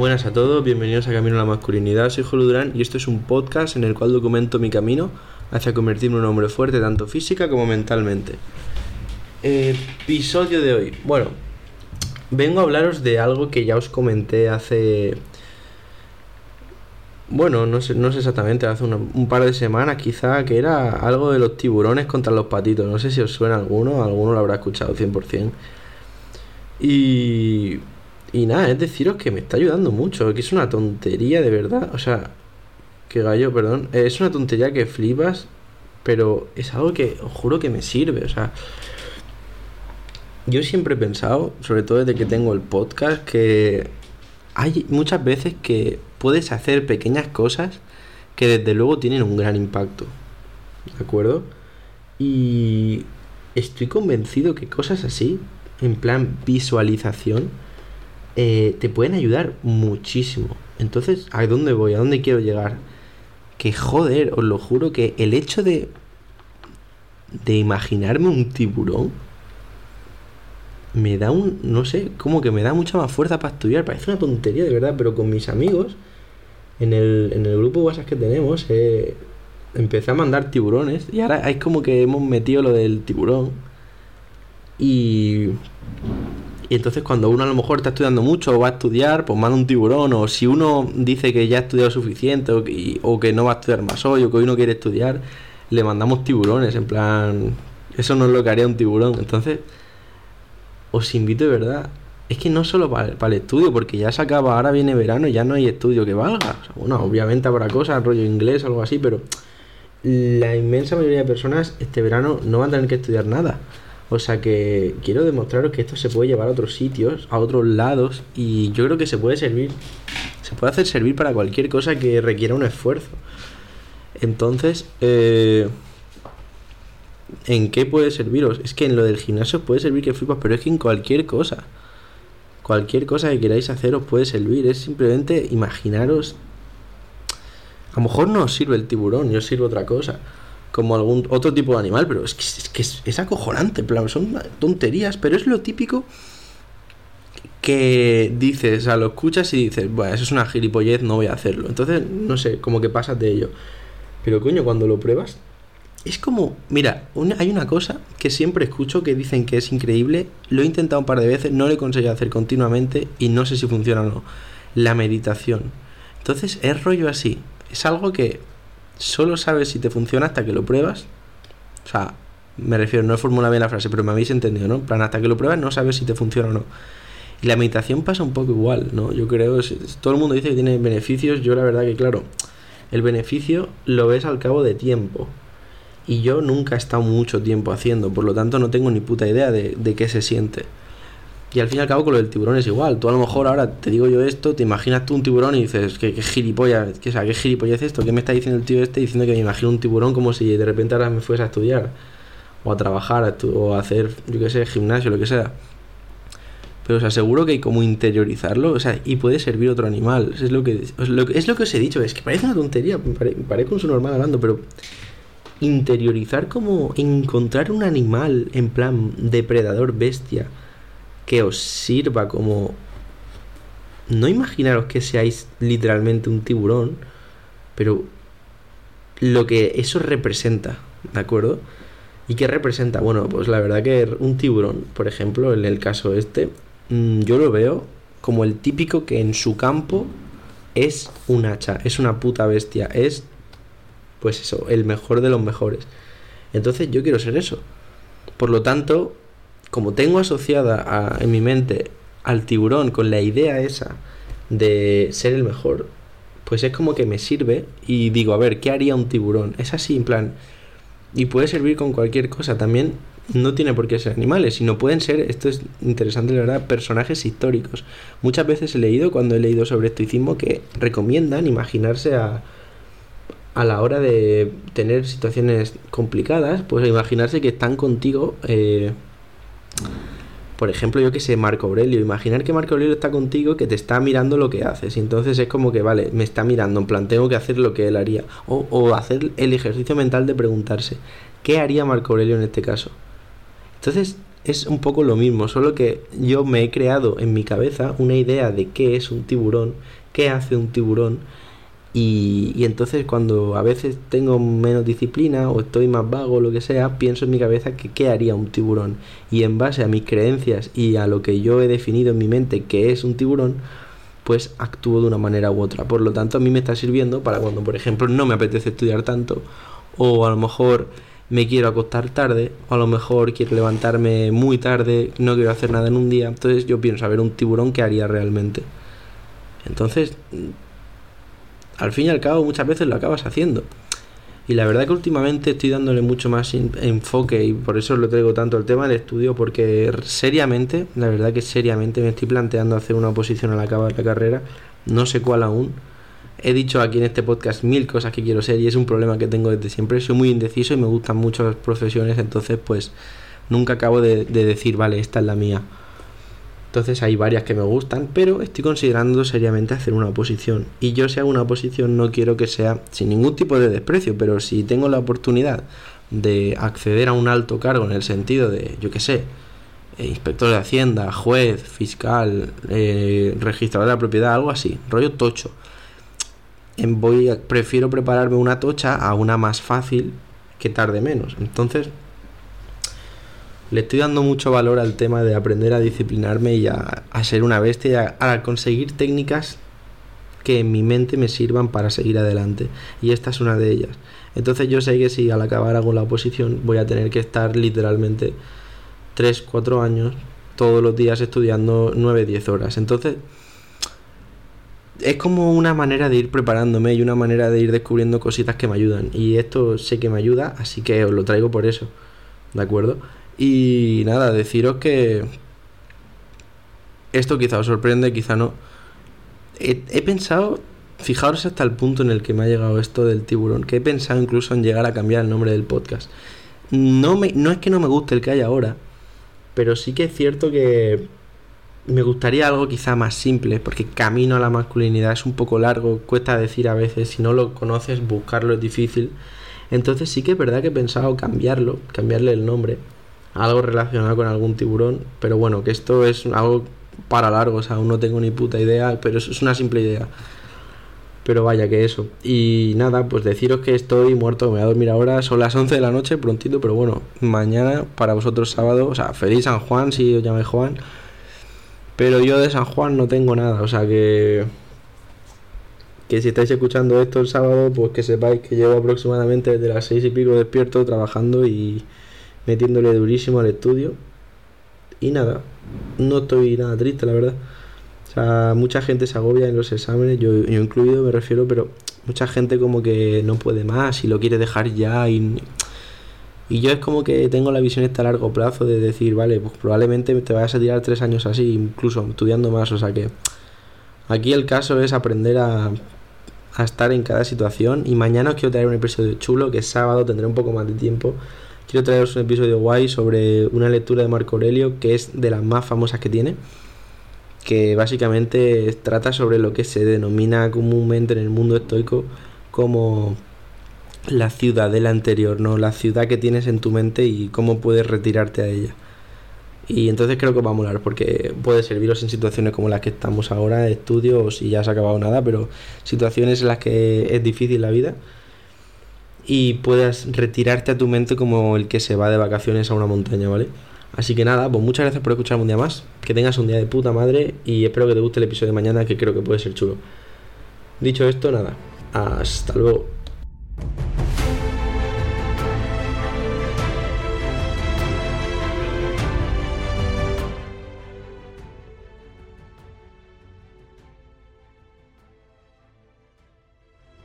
Buenas a todos, bienvenidos a Camino a la Masculinidad. Soy Jolo Durán y esto es un podcast en el cual documento mi camino hacia convertirme en un hombre fuerte tanto física como mentalmente. Episodio de hoy. Bueno, vengo a hablaros de algo que ya os comenté hace... Bueno, no sé, no sé exactamente, hace un par de semanas quizá, que era algo de los tiburones contra los patitos. No sé si os suena alguno, alguno lo habrá escuchado 100%. Y y nada, es deciros que me está ayudando mucho, que es una tontería de verdad. O sea, que gallo, perdón. Es una tontería que flipas, pero es algo que os juro que me sirve. O sea, yo siempre he pensado, sobre todo desde que tengo el podcast, que hay muchas veces que puedes hacer pequeñas cosas que desde luego tienen un gran impacto. ¿De acuerdo? Y estoy convencido que cosas así, en plan visualización, eh, te pueden ayudar muchísimo. Entonces, ¿a dónde voy? ¿A dónde quiero llegar? Que joder, os lo juro que el hecho de de imaginarme un tiburón me da un, no sé, como que me da mucha más fuerza para estudiar. Parece una tontería de verdad, pero con mis amigos, en el, en el grupo WhatsApp que tenemos, eh, empecé a mandar tiburones y ahora es como que hemos metido lo del tiburón. Y y entonces cuando uno a lo mejor está estudiando mucho o va a estudiar, pues manda un tiburón. O si uno dice que ya ha estudiado suficiente o que, o que no va a estudiar más hoy o que hoy no quiere estudiar, le mandamos tiburones. En plan, eso no es lo que haría un tiburón. Entonces, os invito de verdad. Es que no solo para, el estudio, porque ya se acaba, ahora viene verano y ya no hay estudio que valga. bueno, obviamente habrá cosas, rollo inglés, algo así, pero la inmensa mayoría de personas este verano no van a tener que estudiar nada. O sea que quiero demostraros que esto se puede llevar a otros sitios, a otros lados, y yo creo que se puede servir, se puede hacer servir para cualquier cosa que requiera un esfuerzo. Entonces, eh, ¿en qué puede serviros? Es que en lo del gimnasio puede servir que flipas, pero es que en cualquier cosa, cualquier cosa que queráis hacer os puede servir. Es simplemente imaginaros. A lo mejor no os sirve el tiburón, yo os sirve otra cosa como algún otro tipo de animal, pero es que es, que es, acojonante, plan, son tonterías, pero es lo típico que dices, o sea, lo escuchas y dices, bueno, eso es una gilipollez, no voy a hacerlo. Entonces, no sé, como que pasas de ello. Pero coño, cuando lo pruebas, es como, mira, hay una cosa que siempre escucho que dicen que es increíble, lo he intentado un par de veces, no lo he conseguido hacer continuamente y no sé si funciona o no. La meditación. Entonces, es rollo así. Es algo que solo sabes si te funciona hasta que lo pruebas. O sea, me refiero, no he formulado bien la frase, pero me habéis entendido, ¿no? En plan, hasta que lo pruebas no sabes si te funciona o no. Y la meditación pasa un poco igual, ¿no? Yo creo, todo el mundo dice que tiene beneficios, yo la verdad que claro, el beneficio lo ves al cabo de tiempo. Y yo nunca he estado mucho tiempo haciendo, por lo tanto no tengo ni puta idea de, de qué se siente. Y al fin y al cabo con lo del tiburón es igual. Tú a lo mejor ahora te digo yo esto, te imaginas tú un tiburón y dices, ¿qué, qué gilipollas? ¿Qué, o sea, ¿Qué gilipollas es esto? ¿Qué me está diciendo el tío este diciendo que me imagino un tiburón como si de repente ahora me fuese a estudiar? O a trabajar, o a hacer, yo qué sé, gimnasio, lo que sea. Pero os aseguro que hay como interiorizarlo, o sea, y puede servir otro animal. Es lo que, es lo, que os he dicho, es que parece una tontería, me parece un su normal hablando, pero interiorizar como encontrar un animal en plan depredador bestia que os sirva como... No imaginaros que seáis literalmente un tiburón, pero lo que eso representa, ¿de acuerdo? ¿Y qué representa? Bueno, pues la verdad que un tiburón, por ejemplo, en el caso este, mm, yo lo veo como el típico que en su campo es un hacha, es una puta bestia, es, pues eso, el mejor de los mejores. Entonces yo quiero ser eso. Por lo tanto, como tengo asociada en mi mente al tiburón con la idea esa de ser el mejor, pues es como que me sirve y digo, a ver, ¿qué haría un tiburón? Es así, en plan, y puede servir con cualquier cosa. También no tiene por qué ser animales, sino pueden ser, esto es interesante, la verdad, personajes históricos. Muchas veces he leído, cuando he leído sobre estoicismo, que recomiendan imaginarse a, a la hora de tener situaciones complicadas, pues imaginarse que están contigo. Eh, por ejemplo, yo que sé, Marco Aurelio. Imaginar que Marco Aurelio está contigo, que te está mirando lo que haces. Y entonces es como que, vale, me está mirando, en plan, tengo que hacer lo que él haría. O, o hacer el ejercicio mental de preguntarse, ¿qué haría Marco Aurelio en este caso? Entonces, es un poco lo mismo, solo que yo me he creado en mi cabeza una idea de qué es un tiburón, qué hace un tiburón, y, y, entonces cuando a veces tengo menos disciplina o estoy más vago o lo que sea, pienso en mi cabeza que qué haría un tiburón. Y en base a mis creencias y a lo que yo he definido en mi mente que es un tiburón, pues actúo de una manera u otra. Por lo tanto, a mí me está sirviendo para cuando, por ejemplo, no me apetece estudiar tanto o a lo mejor me quiero acostar tarde, o a lo mejor quiero levantarme muy tarde, no quiero hacer nada en un día, entonces yo pienso a ver un tiburón qué haría realmente. Entonces, al fin y al cabo muchas veces lo acabas haciendo. Y la verdad que últimamente estoy dándole mucho más enfoque y por eso lo traigo tanto el tema del estudio, porque seriamente, la verdad que seriamente me estoy planteando hacer una oposición al acabar la carrera, no sé cuál aún, He dicho aquí en este podcast mil cosas que quiero ser y es un problema que tengo desde siempre. Soy muy indeciso y me gustan mucho las profesiones, entonces pues nunca acabo de, decir, vale, esta es la mía. Entonces hay varias que me gustan, pero estoy considerando seriamente hacer una oposición. Y yo si hago una oposición no quiero que sea sin ningún tipo de desprecio, pero si tengo la oportunidad de acceder a un alto cargo en el sentido de, yo qué sé, eh, inspector de Hacienda, juez, fiscal, eh, registrador de la propiedad, algo así, rollo tocho voy prefiero prepararme una tocha a una más fácil que tarde menos. Entonces, le estoy dando mucho valor al tema de aprender a disciplinarme y a, ser una bestia, a, a, conseguir técnicas que en mi mente me sirvan para seguir adelante. Y esta es una de ellas. Entonces yo sé que si al acabar hago la oposición voy a tener que estar literalmente 3, 4 años todos los días estudiando 9, 10 horas. Entonces es como una manera de ir preparándome y una manera de ir descubriendo cositas que me ayudan. Y esto sé que me ayuda, así que os lo traigo por eso. ¿De acuerdo? Y nada, deciros que esto quizá os sorprende, quizá no. He, pensado, fijaros hasta el punto en el que me ha llegado esto del tiburón, que he pensado incluso en llegar a cambiar el nombre del podcast. No, me, no es que no me guste el que hay ahora, pero sí que es cierto que me gustaría algo quizá más simple, porque camino a la masculinidad es un poco largo, cuesta decir a veces, si no lo conoces, buscarlo es difícil. Entonces sí que es verdad que he pensado cambiarlo, cambiarle el nombre, algo relacionado con algún tiburón, pero bueno, que esto es algo para largo, o sea, aún no tengo ni puta idea, pero eso es una simple idea. Pero vaya que eso. Y nada, pues deciros que estoy muerto, me voy a dormir ahora, son las 11 de la noche, prontito, pero bueno, mañana para vosotros sábado, o sea, feliz San Juan si os llamáis Juan. Pero yo de San Juan no tengo nada, o sea que. Que si estáis escuchando esto el sábado, pues que sepáis que llevo aproximadamente desde las seis y pico despierto trabajando y metiéndole durísimo al estudio. Y nada, no estoy nada triste, la verdad. O sea, mucha gente se agobia en los exámenes, yo, yo incluido me refiero, pero mucha gente como que no puede más y lo quiere dejar ya y y yo es como que tengo la visión esta a largo plazo de decir, vale, pues probablemente te vayas a tirar tres años así, incluso estudiando más. O sea que aquí el caso es aprender a, a estar en cada situación. Y mañana os quiero traer un episodio chulo, que es sábado, tendré un poco más de tiempo. Quiero traeros un episodio guay sobre una lectura de Marco Aurelio, que es de las más famosas que tiene. Que básicamente trata sobre lo que se denomina comúnmente en el mundo estoico como la ciudad del anterior, ¿no? La ciudad que tienes en tu mente y cómo puedes retirarte a ella. Y entonces creo que va a molar porque puede serviros en situaciones como las que estamos ahora, estudio o si ya se ha acabado nada, pero situaciones en las que es difícil la vida y puedas retirarte a tu mente como el que se va de vacaciones a una montaña, ¿vale? Así que nada, pues muchas gracias por escucharme un día más, que tengas un día de puta madre y espero que te guste el episodio de mañana que creo que puede ser chulo. Dicho esto, nada, hasta luego.